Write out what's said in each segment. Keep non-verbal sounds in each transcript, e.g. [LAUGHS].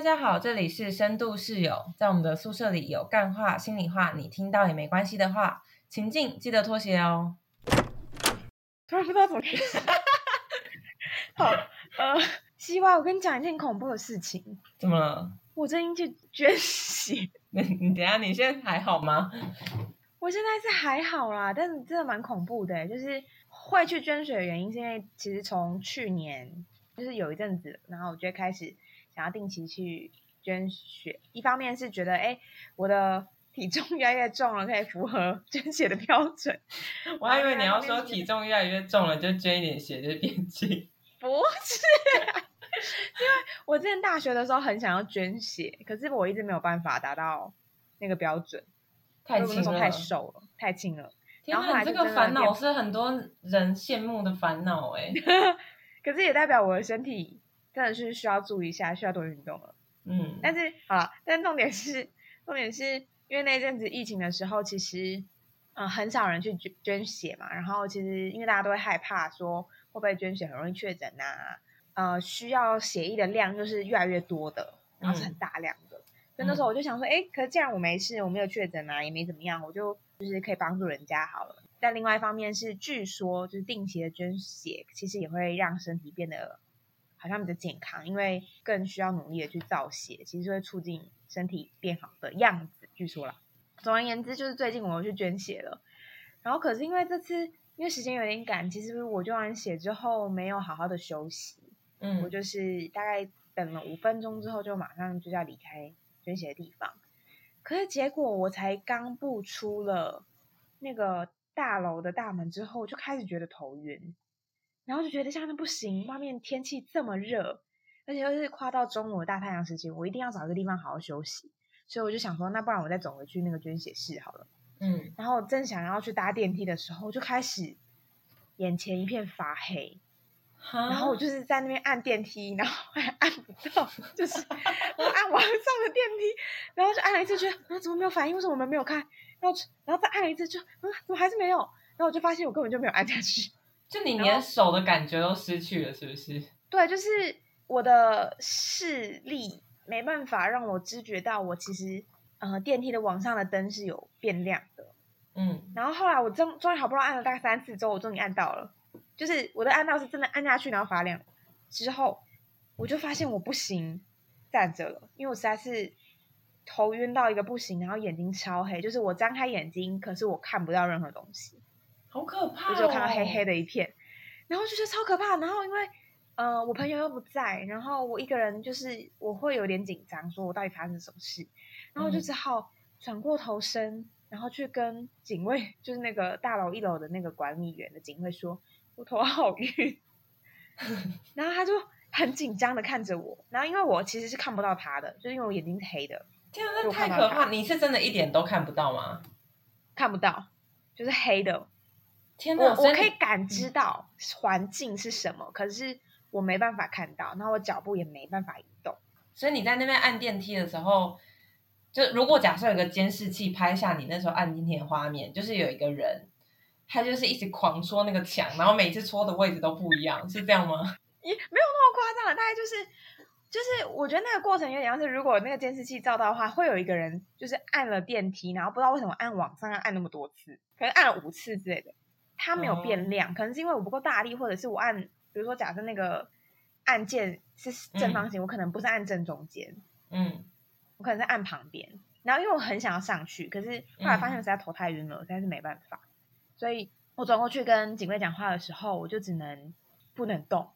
大家好，这里是深度室友，在我们的宿舍里有干话、心里话，你听到也没关系的话，请进，记得脱鞋哦。突然不知道怎么开始。[LAUGHS] 好，呃，西瓜，我跟你讲一件恐怖的事情，怎么了？我最近去捐血，你你等下，你现在还好吗？我现在是还好啦，但是真的蛮恐怖的欸，就是会去捐血的原因，是因为其实从去年就是有一阵子，然后我就开始想要定期去捐血。一方面是觉得，哎，我的体重越来越重了，可以符合捐血的标准。我还以为你要说体重越来越重了，就捐一点血就变轻。[LAUGHS] 不是，因为我之前大学的时候很想要捐血，可是我一直没有办法达到那个标准，太轻了，太瘦了，太轻了。然后这个烦恼是很多人羡慕的烦恼哎。[LAUGHS] 可是也代表我的身体真的是需要注意一下，需要多运动了。嗯，但是好了，但重点是，重点是因为那阵子疫情的时候，其实嗯、呃很少人去捐捐血嘛，然后其实因为大家都会害怕说会不会捐血很容易确诊呐，呃，需要血液的量就是越来越多的，然后是很大量的。所以那时候我就想说，哎、可是既然我没事，我没有确诊啊，也没怎么样，我就就是可以帮助人家好了。但另外一方面是，据说就是定期的捐血，其实也会让身体变得好像比较健康，因为更需要努力的去造血，其实会促进身体变好的样子。据说啦，总而言之，就是最近我又去捐血了，然后可是因为这次因为时间有点赶，其实我捐完血之后没有好好的休息，嗯我就是大概等了五分钟之后，就马上就要离开捐血的地方。可是结果我才刚步出了那个大楼的大门之后，就开始觉得头晕，然后就觉得下面不行，外面天气这么热，而且又是跨到中午的大太阳时期，我一定要找一个地方好好休息。所以我就想说，那不然我再走回去那个捐血室好了。嗯，然后我正想要去搭电梯的时候，就开始眼前一片发黑，然然后我就是在那边按电梯，然后还按不到，就是 [LAUGHS] 我按往上的电梯，然后就按了一次，觉得啊怎么没有反应？为什么我们没有开？然后然后再按了一次，就啊怎么还是没有？然后我就发现我根本就没有按下去。就你连手的感觉都失去了，是不是？[LAUGHS] 对，就是我的视力没办法让我知觉到我其实呃电梯的往上的灯是有变亮的。嗯，然后后来我终终于好不容易按了大概三次之后，我终于按到了，就是我的按到是真的按下去然后发亮之后，我就发现我不行站着了，因为我实在是头晕到一个不行，然后眼睛超黑，就是我张开眼睛，可是我看不到任何东西，好可怕、哦！我就看到黑黑的一片，然后就觉得超可怕。然后因为呃我朋友又不在，然后我一个人就是我会有点紧张，说我到底发生什么事，然后我就嗯只好转过头身，然后去跟警卫，就是那个大楼一楼的那个管理员的警卫说，我头好晕，然后他就很紧张的看着我，然后因为我其实是看不到他的，就是因为我眼睛是黑的，天啊，那我看到它太可怕！你是真的一点都看不到吗？看不到，就是黑的，天哪！我我可以感知到环境是什么，可是我没办法看到，然后我脚步也没办法移动。所以你在那边按电梯的时候，就如果假设有个监视器拍下你那时候按电梯的画面，就是有一个人，他就是一直狂戳那个墙，然后每次戳的位置都不一样，是这样吗？[LAUGHS] 也没有那么夸张了，大概就是就是，我觉得那个过程有点像是，如果那个监视器照到的话，会有一个人就是按了电梯，然后不知道为什么按往上要按那么多次，可能按了五次之类的，它没有变亮，可能是因为我不够大力，或者是我按，比如说假设那个按键是正方形，我可能不是按正中间，嗯，我可能是按旁边，然后因为我很想要上去，可是后来发现我实在头太晕了，实在是没办法，所以我转过去跟警卫讲话的时候，我就只能不能动，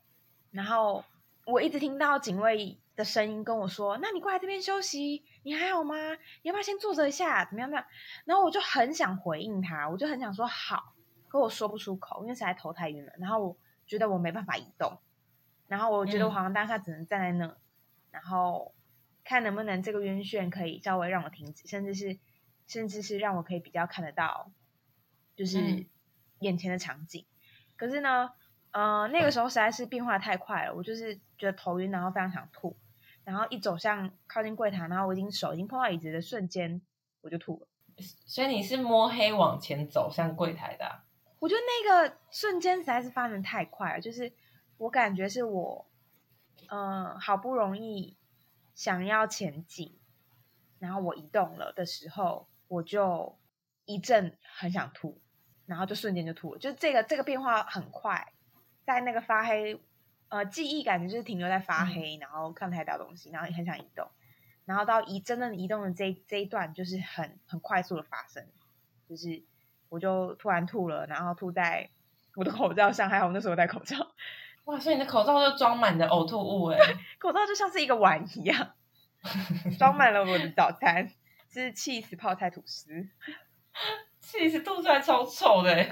然后我一直听到警卫的声音跟我说：“那你过来这边休息，你还好吗？你要不要先坐着一下？怎么样？怎么样？”然后我就很想回应他，我就很想说好，可我说不出口，因为实在头太晕了，然后我觉得我没办法移动，然后我觉得我好像当下只能站在那，然后看能不能这个晕眩可以稍微让我停止，甚至是甚至是让我可以比较看得到，就是嗯眼前的场景。可是呢，呃，那个时候实在是变化太快了，我就是觉得头晕，然后非常想吐，然后一走向靠近柜台，然后我已经手已经碰到椅子的瞬间，我就吐了。所以你是摸黑往前走向柜台的啊、我觉得那个瞬间实在是发展太快了，就是我感觉是我，呃，好不容易想要前进，然后我移动了的时候，我就一阵很想吐，然后就瞬间就吐了，就是这个这个变化很快，在那个发黑，呃，记忆感觉就是停留在发黑，然后看不太到东西，然后也很想移动，然后到移真正移动的这这一段就是很很快速的发生，就是我就突然吐了，然后吐在我的口罩上，还好我那时候戴口罩，哇，所以你的口罩就装满的呕吐物哎、[LAUGHS] 口罩就像是一个碗一样，装满了我的早餐，是 cheese 泡菜吐司。[LAUGHS] 其实吐出来超臭的、[LAUGHS] 欸，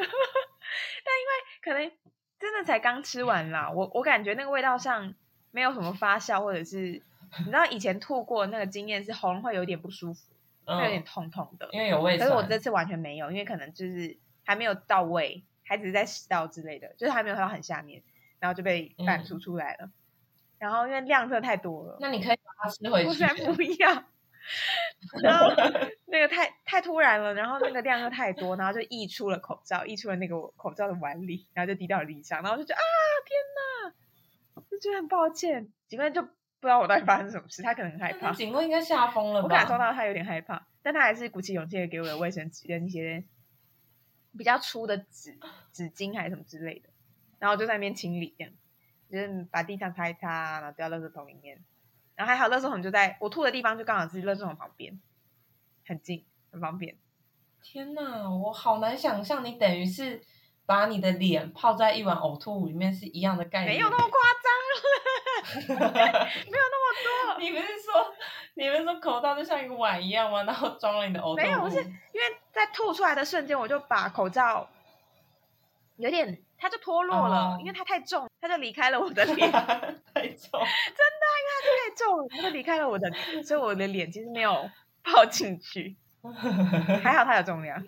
可能真的才刚吃完啦，我我感觉那个味道上没有什么发酵，或者是你知道以前吐过那个经验是喉咙会有点不舒服，会有点嗯，痛痛的。因为有胃酸。可是我这次完全没有，因为可能就是还没有到位，还只是在食道之类的，就是还没有到很下面，然后就被嗯反吐出来了。然后因为量真的太多了，那你可以把它吃回去我才。不要。然后那个太太突然了，然后那个量又太多，然后就溢出了口罩，溢出了那个口罩的碗里，然后就滴到了地上，然后我就觉得啊天哪，就觉得很抱歉。几个人就不知道我到底发生什么事，他可能很害怕，警卫应该吓疯了吧？我感受到他有点害怕，但他还是鼓起勇气的给我的卫生纸跟一些比较粗的纸纸巾还是什么之类的，然后就在那边清理，这样就是把地上擦一擦，然后掉到垃圾桶里面，然后还好垃圾桶就在我吐的地方，就刚好是垃圾桶旁边，很近，很方便。天哪，我好难想象，你等于是把你的脸泡在一碗呕吐物里面是一样的概念。没有那么夸张了，[LAUGHS] 没有那么多，你不是说你们说口罩就像一个碗一样吗？然后装了你的呕吐物？没有不是因为在吐出来的瞬间，我就把口罩有点，它就脱落了，哦因为它太重，它就离开了我的脸。[LAUGHS] 太重。真的，因为它太重了，它就离开了我的脸，所以我的脸其实没有泡进去，[LAUGHS] 还好它有重量，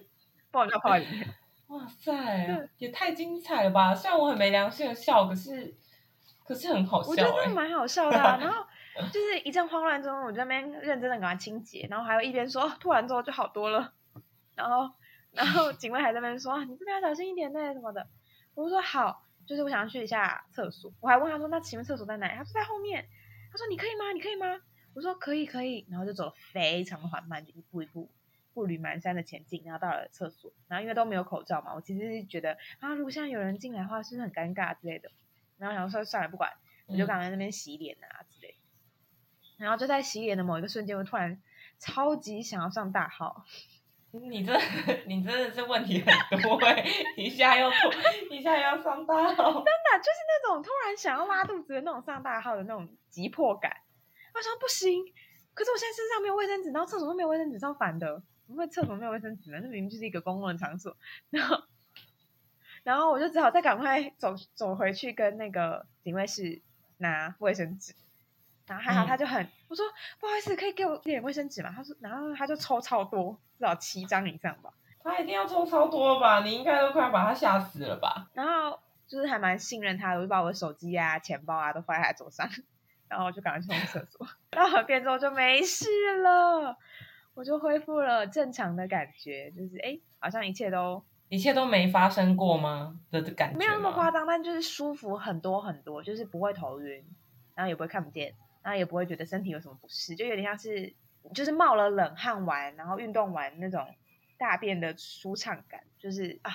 不然我就泡在里面。哇塞对，也太精彩了吧！虽然我很没良心的笑，可是可是很好笑我觉笑哎、得蛮好笑的、啊，[LAUGHS] 然后就是一阵慌乱中，我就在那边认真的给他清洁，然后还有一边说 [LAUGHS] 吐完之后就好多了，然后然后 [LAUGHS] 警卫还在那边说啊你这边要小心一点呢什么的，我就说好，就是我想要去一下厕所，我还问他说那请问厕所在哪里？他说在后面，他说你可以吗？你可以吗？我说可以可以，然后就走了非常缓慢，就一步一步步履蹒跚的前进，然后到了厕所，然后因为都没有口罩嘛，我其实是觉得啊，如果现在有人进来的话，是不是很尴尬之类的，然后想说算了不管。我就嗯赶快在那边洗脸啊之类的。然后就在洗脸的某一个瞬间，我突然超级想要上大号，你这 [LAUGHS] 你真的是问题很多哎、一下又吐，一下又要上大号。真的就是那种突然想要拉肚子的那种上大号的那种急迫感。我想说不行，可是我现在身上没有卫生纸，然后厕所都没有卫生纸，超烦的。怎么会厕所没有卫生纸呢？那明明就是一个公共的场所。[LAUGHS] 然后，然后我就只好再赶快走走回去跟那个警卫室拿卫生纸。然后还好，嗯他就很、我说不好意思，可以给我一点卫生纸吗？他说，然后他就抽超多，至少七张以上吧。他一定要抽超多吧？你应该都快要把他吓死了吧？然后就是还蛮信任他的，我就把我的手机啊、钱包啊都放在他桌上，[LAUGHS] 然后我就赶快去上厕所。[LAUGHS] 到河边之后就没事了，我就恢复了正常的感觉，就是哎，好像一切都一切都没发生过吗？的感觉没有那么夸张，但就是舒服很多很多，就是不会头晕，然后也不会看不见，然后也不会觉得身体有什么不适，就有点像是就是冒了冷汗完，然后运动完那种大便的舒畅感，就是啊，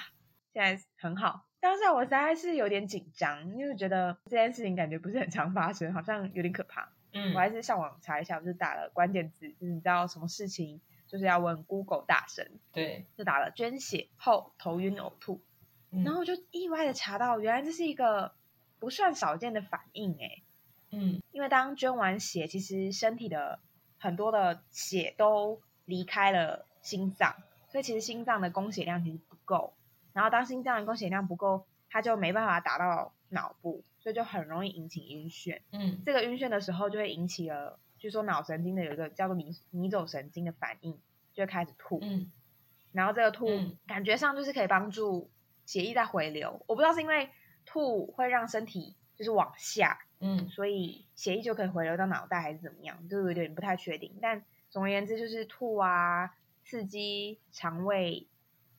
现在很好。当下我实在是有点紧张，因为觉得这件事情感觉不是很常发生，好像有点可怕。嗯我还是上网查一下，我就打了关键字，就是你知道什么事情，就是要问 Google 大神，对，就打了捐血后头晕呕吐，嗯。然后我就意外的查到，原来这是一个不算少见的反应诶，嗯。因为当捐完血，其实身体的很多的血都离开了心脏，所以其实心脏的供血量其实不够。然后当心脏的供血量不够，它就没办法打到脑部，所以就很容易引起晕眩。嗯。这个晕眩的时候，就会引起了，据说脑神经的有一个叫做迷迷走神经的反应，就会开始吐。嗯然后这个吐、嗯感觉上就是可以帮助血液在回流。我不知道是因为吐会让身体就是往下，嗯所以血液就可以回流到脑袋，还是怎么样，就有点不太确定。但总而言之，就是吐啊，刺激肠胃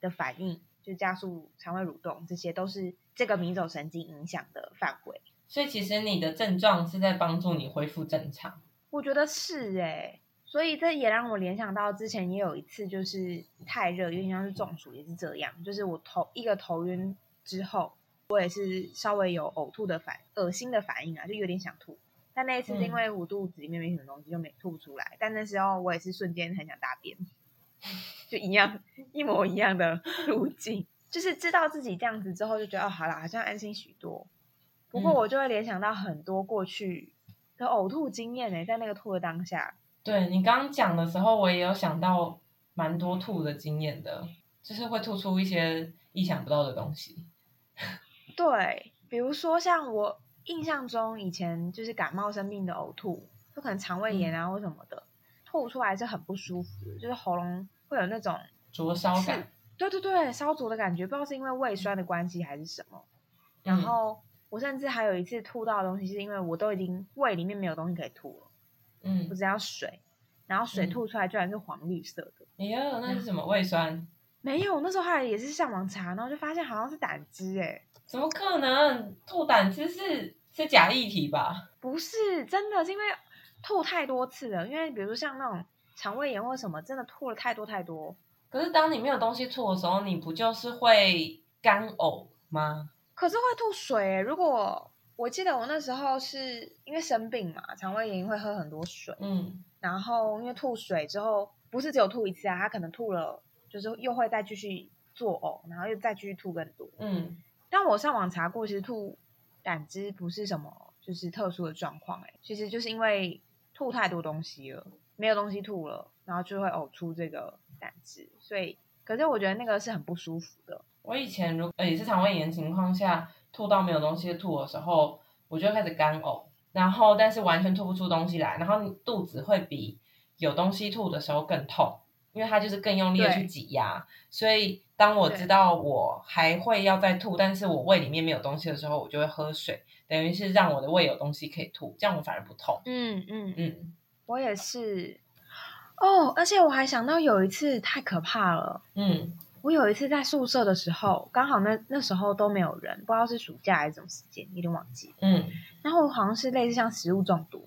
的反应，就加速肠胃蠕动，这些都是这个迷走神经影响的范围。所以其实你的症状是在帮助你恢复正常。我觉得是哎、所以这也让我联想到之前也有一次，就是太热，有点像是中暑，也是这样，就是我头一个头晕之后，我也是稍微有呕吐的反恶心的反应啊，就有点想吐。但那一次是因嗯为我肚子里面没什么东西，就没吐不出来。但那时候我也是瞬间很想大便，[LAUGHS] 就一样一模一样的 [LAUGHS] 路径。就是知道自己这样子之后，就觉得哦，好了，好像安心许多。不过嗯我就会联想到很多过去的呕吐经验呢、欸在那个吐的当下，对你刚刚讲的时候，我也有想到蛮多吐的经验的，就是会吐出一些意想不到的东西。[LAUGHS] 对，比如说像我印象中以前就是感冒生病的呕吐，就可能肠胃炎啊或什么的，吐出来是很不舒服的，就是喉咙会有那种灼烧感，对对对烧灼的感觉，不知道是因为胃酸的关系还是什么。然嗯后我甚至还有一次吐到的东西，是因为我都已经胃里面没有东西可以吐了，嗯我，只要水，然后水嗯吐出来居然是黄绿色的。哎呀，那是什么胃酸？没有，那时候后来也是上网查，然后就发现好像是胆汁，哎，怎么可能？吐胆汁是是假液体吧？不是真的，是因为吐太多次了。因为比如说像那种肠胃炎或什么，真的吐了太多太多。可是当你没有东西吐的时候，你不就是会干呕吗？可是会吐水欸。如果我记得我那时候是因为生病嘛，肠胃炎会喝很多水，嗯然后因为吐水之后，不是只有吐一次啊，他可能吐了，就是又会再继续作呕，然后又再继续吐更多。嗯，但我上网查过，其实吐胆汁不是什么就是特殊的状况，哎，其实就是因为吐太多东西了，没有东西吐了，然后就会呕出这个胆汁，所以可是我觉得那个是很不舒服的。我以前如呃也是肠胃炎情况下吐到没有东西吐的时候，我就会开始干呕，然后但是完全吐不出东西来，然后肚子会比有东西吐的时候更痛，因为它就是更用力的去挤压。所以当我知道我还会要再吐，但是我胃里面没有东西的时候，我就会喝水，等于是让我的胃有东西可以吐，这样我反而不痛。嗯嗯嗯我也是。哦，而且我还想到有一次太可怕了。嗯我有一次在宿舍的时候，刚好那那时候都没有人，不知道是暑假还是什么时间，有点忘记了。嗯然后好像是类似像食物中毒，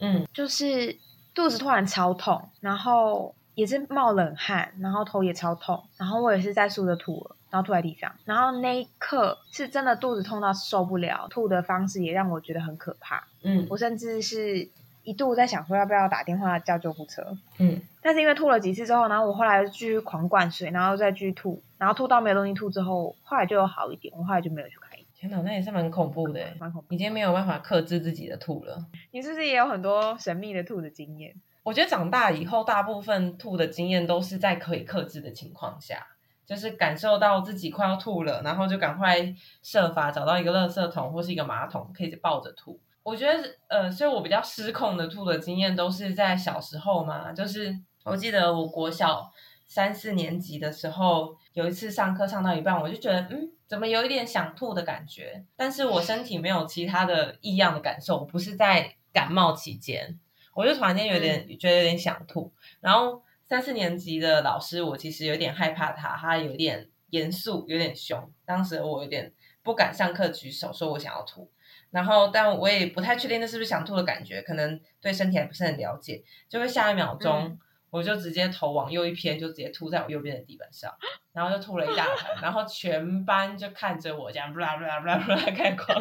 嗯就是肚子突然超痛，然后也是冒冷汗，然后头也超痛，然后我也是在宿舍吐了，然后吐在地上，然后那一刻是真的肚子痛到受不了，吐的方式也让我觉得很可怕，嗯我甚至是一度在想说要不要打电话叫救护车，嗯，但是因为吐了几次之后，然后我后来继续狂灌水，然后再继续吐，然后吐到没有东西吐之后，后来就有好一点，我后来就没有去看医生，天哪，那也是蛮恐怖的。蛮恐怖。已经没有办法克制自己的吐了。你是不是也有很多神秘的吐的经验？我觉得长大以后，大部分吐的经验都是在可以克制的情况下，就是感受到自己快要吐了，然后就赶快设法找到一个垃圾桶或是一个马桶，可以抱着吐。我觉得，呃，所以我比较失控的吐的经验都是在小时候嘛，就是我记得我国小三四年级的时候，有一次上课上到一半，我就觉得，嗯，怎么有一点想吐的感觉，但是我身体没有其他的异样的感受，我不是在感冒期间，我就突然间有点、觉得有点想吐，然后三四年级的老师，我其实有点害怕他，他有点严肃，有点凶，当时我有点不敢上课举手说我想要吐。然后，但我也不太确定那是不是想吐的感觉，可能对身体还不是很了解，就会下一秒钟，嗯我就直接头往右一偏，就直接吐在我右边的地板上，然后就吐了一大盆，然后全班就看着我这样，不啦不啦不啦不啦开始狂，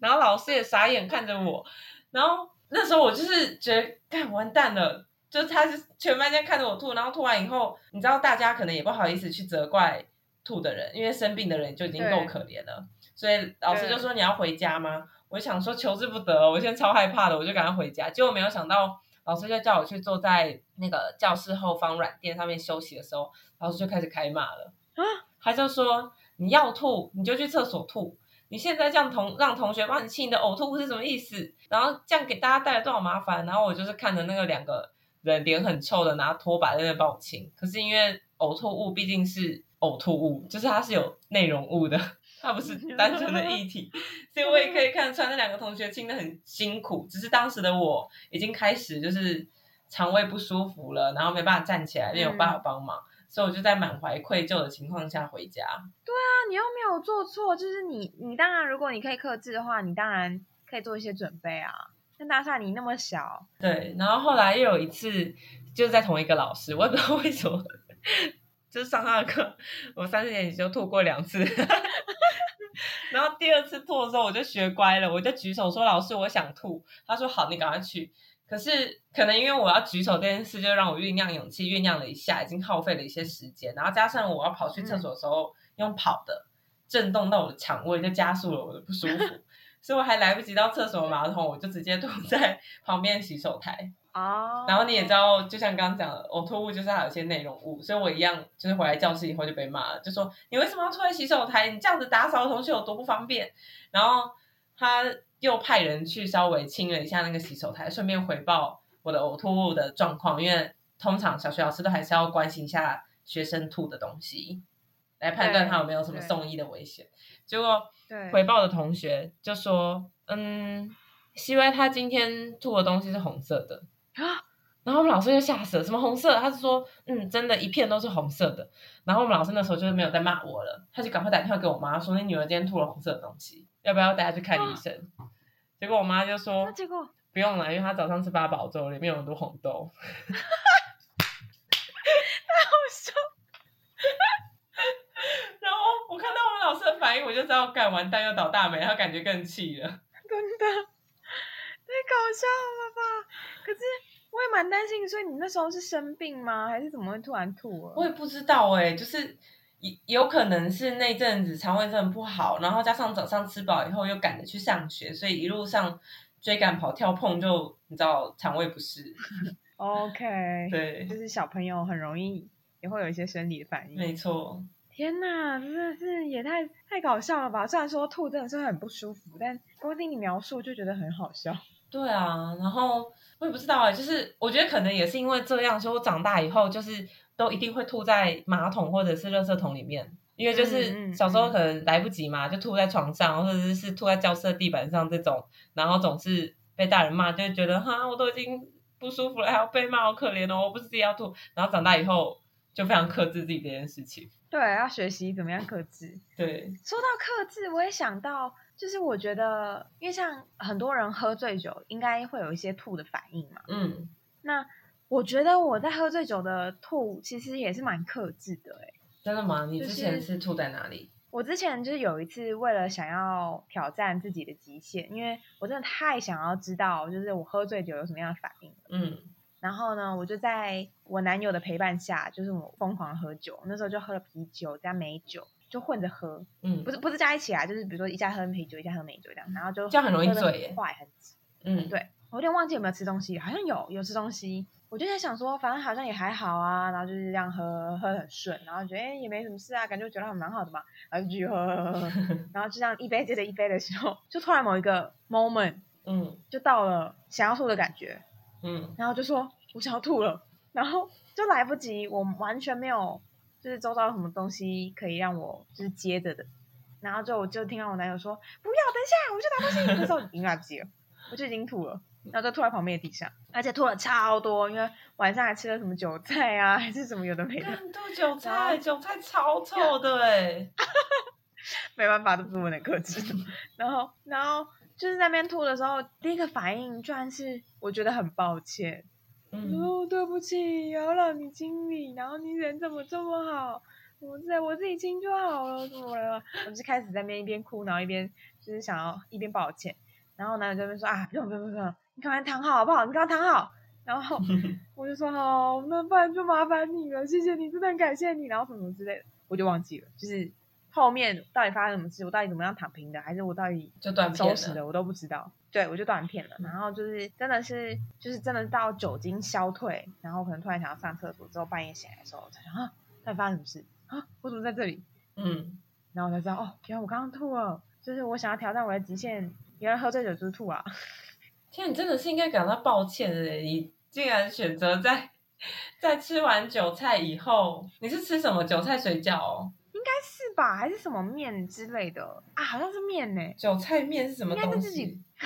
然后老师也傻眼看着我，然后那时候我就是觉得，干完蛋了。就是他是全班这样看着我吐，然后吐完以后，你知道大家可能也不好意思去责怪吐的人，因为生病的人就已经够可怜了，所以老师就说你要回家吗？我想说求之不得，我现在超害怕的，我就赶快回家。结果没有想到，老师就叫我去坐在那个教室后方软垫上面休息的时候，老师就开始开骂了啊！他就说你要吐你就去厕所吐，你现在这样同让同学帮你清你的呕吐物是什么意思？然后这样给大家带来多少麻烦？然后我就是看着那个两个人脸很臭的拿拖把在那帮我清，可是因为呕吐物毕竟是呕吐物，就是它是有内容物的。[LAUGHS] 它不是 [LAUGHS] 单纯的液体，所以我也可以看得出来那两个同学亲的很辛苦。只是当时的我已经开始就是肠胃不舒服了，然后没办法站起来，没有办法帮忙，所以我就在满怀愧疚的情况下回家。对啊你又没有做错，就是你，你当然，如果你可以克制的话，你当然可以做一些准备啊。但大厦你那么小，对，然后后来又有一次，就是在同一个老师，我也不知道为什么，就是上他的课，我三四年级就吐过两次，[LAUGHS] 然后第二次吐的时候我就学乖了，我就举手说老师我想吐，他说好，你赶快去。可是可能因为我要举手这件事，就让我酝酿勇气，酝酿了一下，已经耗费了一些时间，然后加上我要跑去厕所的时候用跑的，震动到我的肠胃，就加速了我的不舒服。[LAUGHS] 所以我还来不及到厕所马桶，我就直接吐在 [LAUGHS] 旁边洗手台。哦，然后你也知道，就像刚刚讲的，呕吐物就是还有一些内容物，所以我一样就是回来教室以后就被骂了，就说你为什么要吐在洗手台？你这样子打扫的同学有多不方便？然后他又派人去稍微清了一下那个洗手台，顺便回报我的呕吐物的状况，因为通常小学老师都还是要关心一下学生吐的东西，来判断他有没有什么送医的危险。结果回报的同学就说：“嗯，希望他今天吐的东西是红色的。”啊！然后我们老师就吓死了，什么红色？他是说，嗯，真的，一片都是红色的。然后我们老师那时候就是没有再骂我了，他就赶快打电话给我妈说，你女儿今天吐了红色的东西，要不要带她去看医生？结果我妈就说，结果不用了，因为她早上吃八宝粥，里面有很多红豆。太 [LAUGHS] 好笑！[LAUGHS] 然后我看到我们老师的反应，我就知道干完蛋又倒大霉，他感觉更气了。真的。太搞笑了吧！可是我也蛮担心，所以你那时候是生病吗？还是怎么会突然吐了？我也不知道哎，就是有有可能是那阵子肠胃真的不好，然后加上早上吃饱以后又赶着去上学，所以一路上追赶跑跳碰，就你知道肠胃不适。OK，[LAUGHS] 对，就是小朋友很容易也会有一些生理反应。没错。天呐，真的是也太太搞笑了吧！虽然说吐真的是很不舒服，但光听你描述就觉得很好笑。对啊，然后我也不知道哎，就是我觉得可能也是因为这样，所以我长大以后就是都一定会吐在马桶或者是垃圾桶里面，因为就是小时候可能来不及嘛，就吐在床上或者是吐在教室的地板上这种，然后总是被大人骂，就觉得哈，我都已经不舒服了，还要被骂，好可怜哦！我不是自己要吐，然后长大以后就非常克制自己这件事情。对，要学习怎么样克制。对，说到克制，我也想到。就是我觉得，因为像很多人喝醉酒，应该会有一些吐的反应嘛。嗯，那我觉得我在喝醉酒的吐，其实也是蛮克制的。哎，真的吗？你之前是吐在哪里？我之前就是有一次，为了想要挑战自己的极限，因为我真的太想要知道，就是我喝醉酒有什么样的反应。嗯，然后呢，我就在我男友的陪伴下，就是我疯狂喝酒，那时候就喝了啤酒加美酒。就混着喝，嗯，不是不是加一起啊，就是比如说一下喝啤酒，一下喝美酒这样，然后就这样很容易醉，快很嗯，对我有点忘记有没有吃东西，好像有有吃东西，我就在想说，反正好像也还好啊，然后就是这样喝喝很顺，然后觉得哎也没什么事啊，感觉觉得还蛮好的嘛，然后就继续喝喝喝，[LAUGHS] 然后就这样一杯接着一杯的时候，就突然某一个 moment，嗯，就到了想要吐的感觉，嗯，然后就说我想要吐了，然后就来不及，我完全没有。就是周遭有什么东西可以让我就是接着的，然后就我就听到我男友说不要，等一下我去拿东西，那时候已经来不及了，[LAUGHS] 我就已经吐了，然后就吐在旁边的地上，而且吐了超多，因为晚上还吃了什么韭菜啊，[LAUGHS] 还是什么有的没的，吐韭菜，韭菜超臭的哎，[LAUGHS] 没办法，都是我能克制。然后，然后就是那边吐的时候，第一个反应居然是我觉得很抱歉。哦，对不起，要让你清理，然后你人怎么这么好？我在我自己清就好了，怎么了？我就开始在那边一边哭，然后一边就是想要一边抱歉。然后男友这边说啊，不用不用不用，你赶快躺好好不好？你赶快躺好。然后 [LAUGHS] 我就说好，那不然就麻烦你了，谢谢你，真的很感谢你。然后什么之类的，我就忘记了，就是。后面到底发生什么事？我到底怎么样躺平的？还是我到底就断收拾的？我都不知道。对，我就断片了。然后就是真的是，就是真的到酒精消退，然后可能突然想要上厕所，之后半夜醒来的时候才想啊，到底发生什么事啊？我怎么在这里？嗯，然后我才知道哦，原来我刚刚吐了。就是我想要挑战我的极限，原来喝醉酒就是吐啊！[LAUGHS] 天，你真的是应该感到抱歉的，你竟然选择在 [LAUGHS] 在吃完韭菜以后，你是吃什么韭菜水饺哦？是吧，还是什么面之类的啊？好像是面呢。韭菜面是什么东西？应该是自己，[LAUGHS]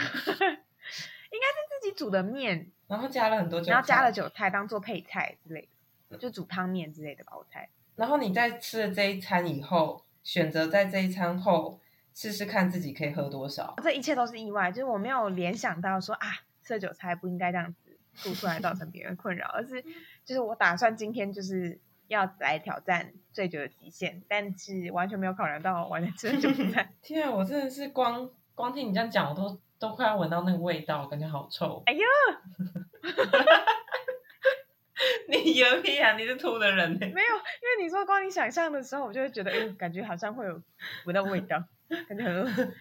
应该是自己煮的面，然后加了很多韭菜，然后加了韭菜当做配菜之类的，就煮汤面之类的吧，我猜。然后你在吃了这一餐以后，选择在这一餐后试试看自己可以喝多少。这一切都是意外，就是我没有联想到说啊，吃了韭菜不应该这样子吐出来造成别人困扰，而是就是我打算今天就是要来挑战醉酒的极限，但是完全没有考量到完全吃了酒菜。天啊，我真的是光光听你这样讲，我都都快要闻到那个味道，感觉好臭。哎呀，你有屁啊！你是吐的人呢、没有，因为你说光你想象的时候，我就会觉得，嗯，感觉好像会有闻到味道，感觉很饿。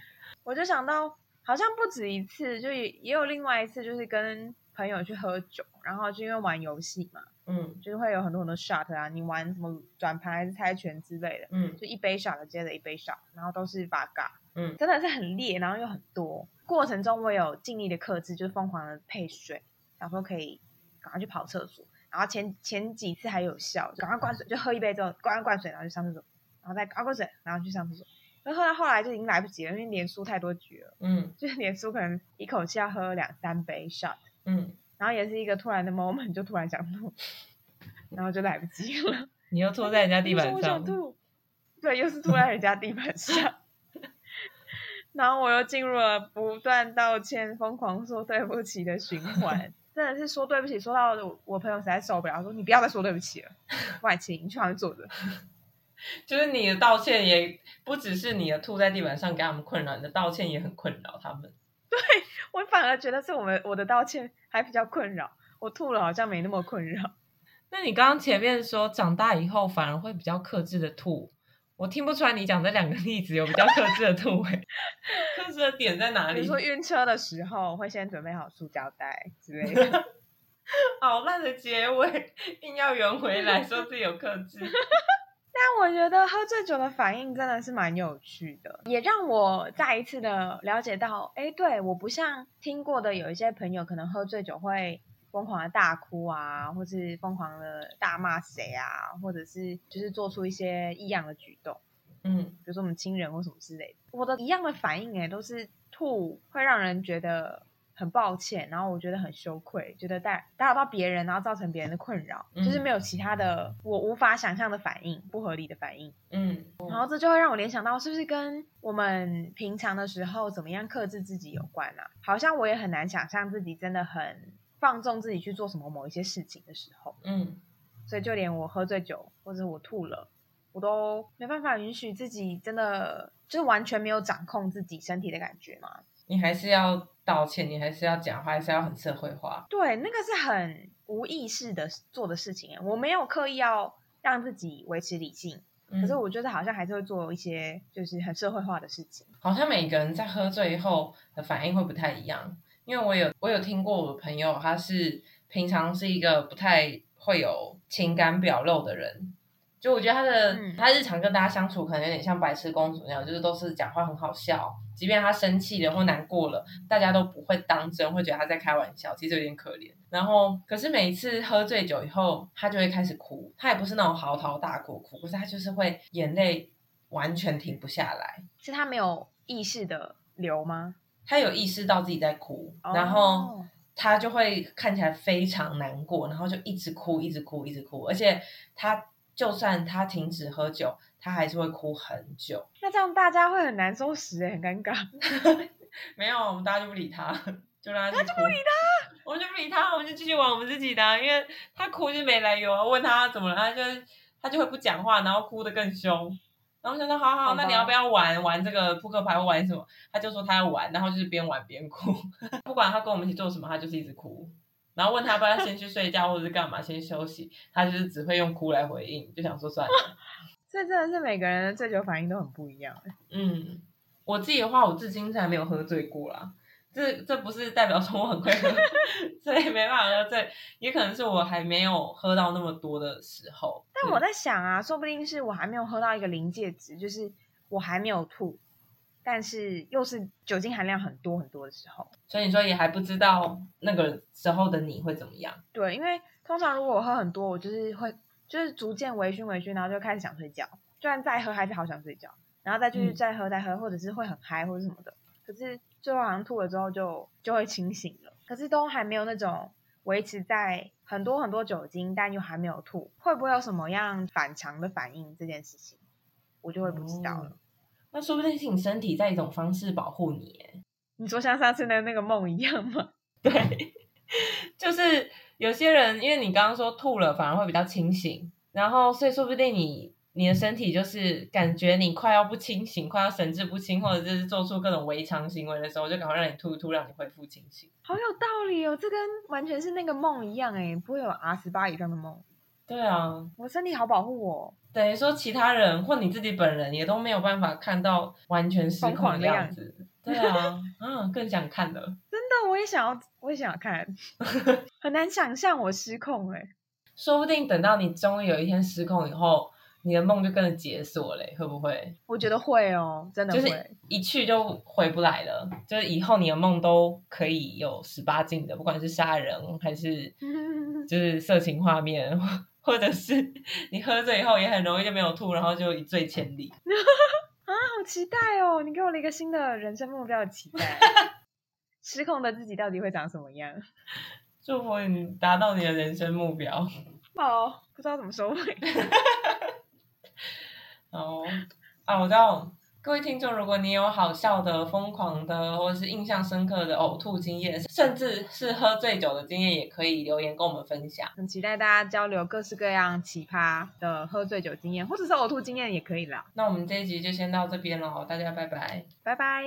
我就想到，好像不止一次，就也也有另外一次，就是跟朋友去喝酒，然后就因为玩游戏嘛，嗯。就是会有很多很多 shot 啊，你玩什么转盘还是猜拳之类的，嗯。就一杯 shot 接着一杯 shot，然后都是 v 嘎，嗯。真的是很烈，然后又很多。过程中我有尽力的克制，就是疯狂的配水，想说可以赶快去跑厕所。然后前前几次还有效，就赶快灌水，就喝一杯之后赶快灌水，然后去上厕所，然后再赶快灌水，然后去上厕所。然后后来后来就已经来不及了，因为连输太多局了，嗯。[LAUGHS] 就是连输可能一口气要喝两三杯 shot，嗯，然后也是一个突然的 moment，就突然想吐，然后就来不及了。你又吐在人家地板我说我想，吐，对，又是吐在人家地板上，然后我又进入了不断道歉、疯狂说对不起的循环。真的是说对不起，说到我我朋友实在受不了，说你不要再说对不起了，不然请你去旁边坐着。[LAUGHS] 就是你的道歉也不只是你的吐在地板上给他们困扰，你的道歉也很困扰他们。[LAUGHS] 我反而觉得是我们我的道歉还比较困扰，我吐了好像没那么困扰。[LAUGHS] 那你刚刚前面说长大以后反而会比较克制的吐，我听不出来你讲这两个例子有比较克制的吐、欸，克制的点在哪里比如？说晕车的时候，会先准备好塑胶袋之类的。[LAUGHS] 好烂的结尾，硬要圆回来说自己有克制。但我觉得喝醉酒的反应真的是蛮有趣的，也让我再一次的了解到，哎，对我不像听过的有一些朋友，可能喝醉酒会疯狂的大哭啊，或是疯狂的大骂谁啊，或者是就是做出一些异样的举动，嗯比如说我们亲人或什么之类的。我的一样的反应，哎，都是吐，会让人觉得很抱歉，然后我觉得很羞愧，觉得打打扰到别人，然后造成别人的困扰，嗯就是没有其他的我无法想象的反应，不合理的反应。嗯然后这就会让我联想到，是不是跟我们平常的时候怎么样克制自己有关啊？好像我也很难想象自己真的很放纵自己去做什么某一些事情的时候，嗯所以就连我喝醉酒或者我吐了，我都没办法允许自己真的就是完全没有掌控自己身体的感觉嘛。你还是要道歉，你还是要讲话，还是要很社会化。对，那个是很无意识的做的事情，我没有刻意要让自己维持理性，嗯可是我觉得好像还是会做一些就是很社会化的事情。好像每个人在喝醉后的反应会不太一样，因为我有我有听过我的朋友，他是平常是一个不太会有情感表露的人，就我觉得他的、嗯他日常跟大家相处可能有点像白痴公主那样，就是都是讲话很好笑，即便他生气了或难过了，大家都不会当真，会觉得他在开玩笑，其实有点可怜。然后，可是每一次喝醉酒以后，他就会开始哭，他也不是那种嚎啕大哭哭，可是他就是会眼泪完全停不下来。是他没有意识的流吗？他有意识到自己在哭，然后哦他就会看起来非常难过，然后就一直哭，一直哭，一直哭，而且他就算他停止喝酒，他还是会哭很久。那这样大家会很难收拾欸，很尴尬。[LAUGHS] 没有，我们大家就不理他，就让他去哭。不理他，我们就不理他，我们就继续玩我们自己的啊、因为他哭就没来由啊。问他怎么了，他就他就会不讲话，然后哭得更凶。然后我想说，好好，那你要不要玩玩这个扑克牌或玩什么？他就说他要玩，然后就是边玩边哭，[LAUGHS] 不管他跟我们一起做什么，他就是一直哭。然后问他要不要先去睡觉或者是干嘛，先休息，他就是只会用哭来回应，就想说算了。[LAUGHS] 这真的是每个人的醉酒反应都很不一样欸。嗯，我自己的话，我至今是还没有喝醉过啦。这这不是代表说我很会喝，[LAUGHS] 所以没办法喝醉，也可能是我还没有喝到那么多的时候。但我在想啊，说不定是我还没有喝到一个临界值，就是我还没有吐，但是又是酒精含量很多很多的时候。所以你说也还不知道那个时候的你会怎么样。对，因为通常如果我喝很多，我就是会就是逐渐微醺微醺，然后就开始想睡觉，就算再喝还是好想睡觉，然后再继续嗯再喝再喝，或者是会很嗨或者什么的。可是最后好像吐了之后就就会清醒了，可是都还没有那种维持在很多很多酒精，但又还没有吐，会不会有什么样反常的反应这件事情，我就会不知道了。哦那说不定是你身体在一种方式保护你耶。你说像上次的那个梦一样吗？[LAUGHS] 对，[LAUGHS] 就是有些人，因为你刚刚说吐了反而会比较清醒，然后所以说不定你你的身体就是感觉你快要不清醒，快要神志不清，或者就是做出各种违常行为的时候，就赶快让你吐一吐，让你恢复清醒。好有道理哦，这跟完全是那个梦一样哎，不会有 R 十八以上的梦。对啊，我身体好保护我。等于说其他人或你自己本人也都没有办法看到完全失控的样子。对啊，嗯，[LAUGHS] 更想看了。真的，我也想要，我也想要看，[LAUGHS] 很难想象我失控哎。说不定等到你终于有一天失控以后，你的梦就跟着解锁嘞，会不会？我觉得会哦，真的就是一去就回不来了。就是以后你的梦都可以有十八禁的，不管是杀人还是 [LAUGHS] 就是色情画面。或者是你喝醉以后也很容易就没有吐，然后就一醉千里 [LAUGHS] 啊！好期待哦！你给我了一个新的人生目标，期待 [LAUGHS] 失控的自己到底会长什么样？[LAUGHS] 祝福你达到你的人生目标。哦，不知道怎么收尾。哦啊，我知道。各位听众，如果你有好笑的、疯狂的，或者是印象深刻的呕吐经验，甚至是喝醉酒的经验，也可以留言跟我们分享。很期待大家交流各式各样奇葩的喝醉酒经验，或者是呕吐经验也可以啦。那我们这一集就先到这边喽，大家拜拜，拜拜。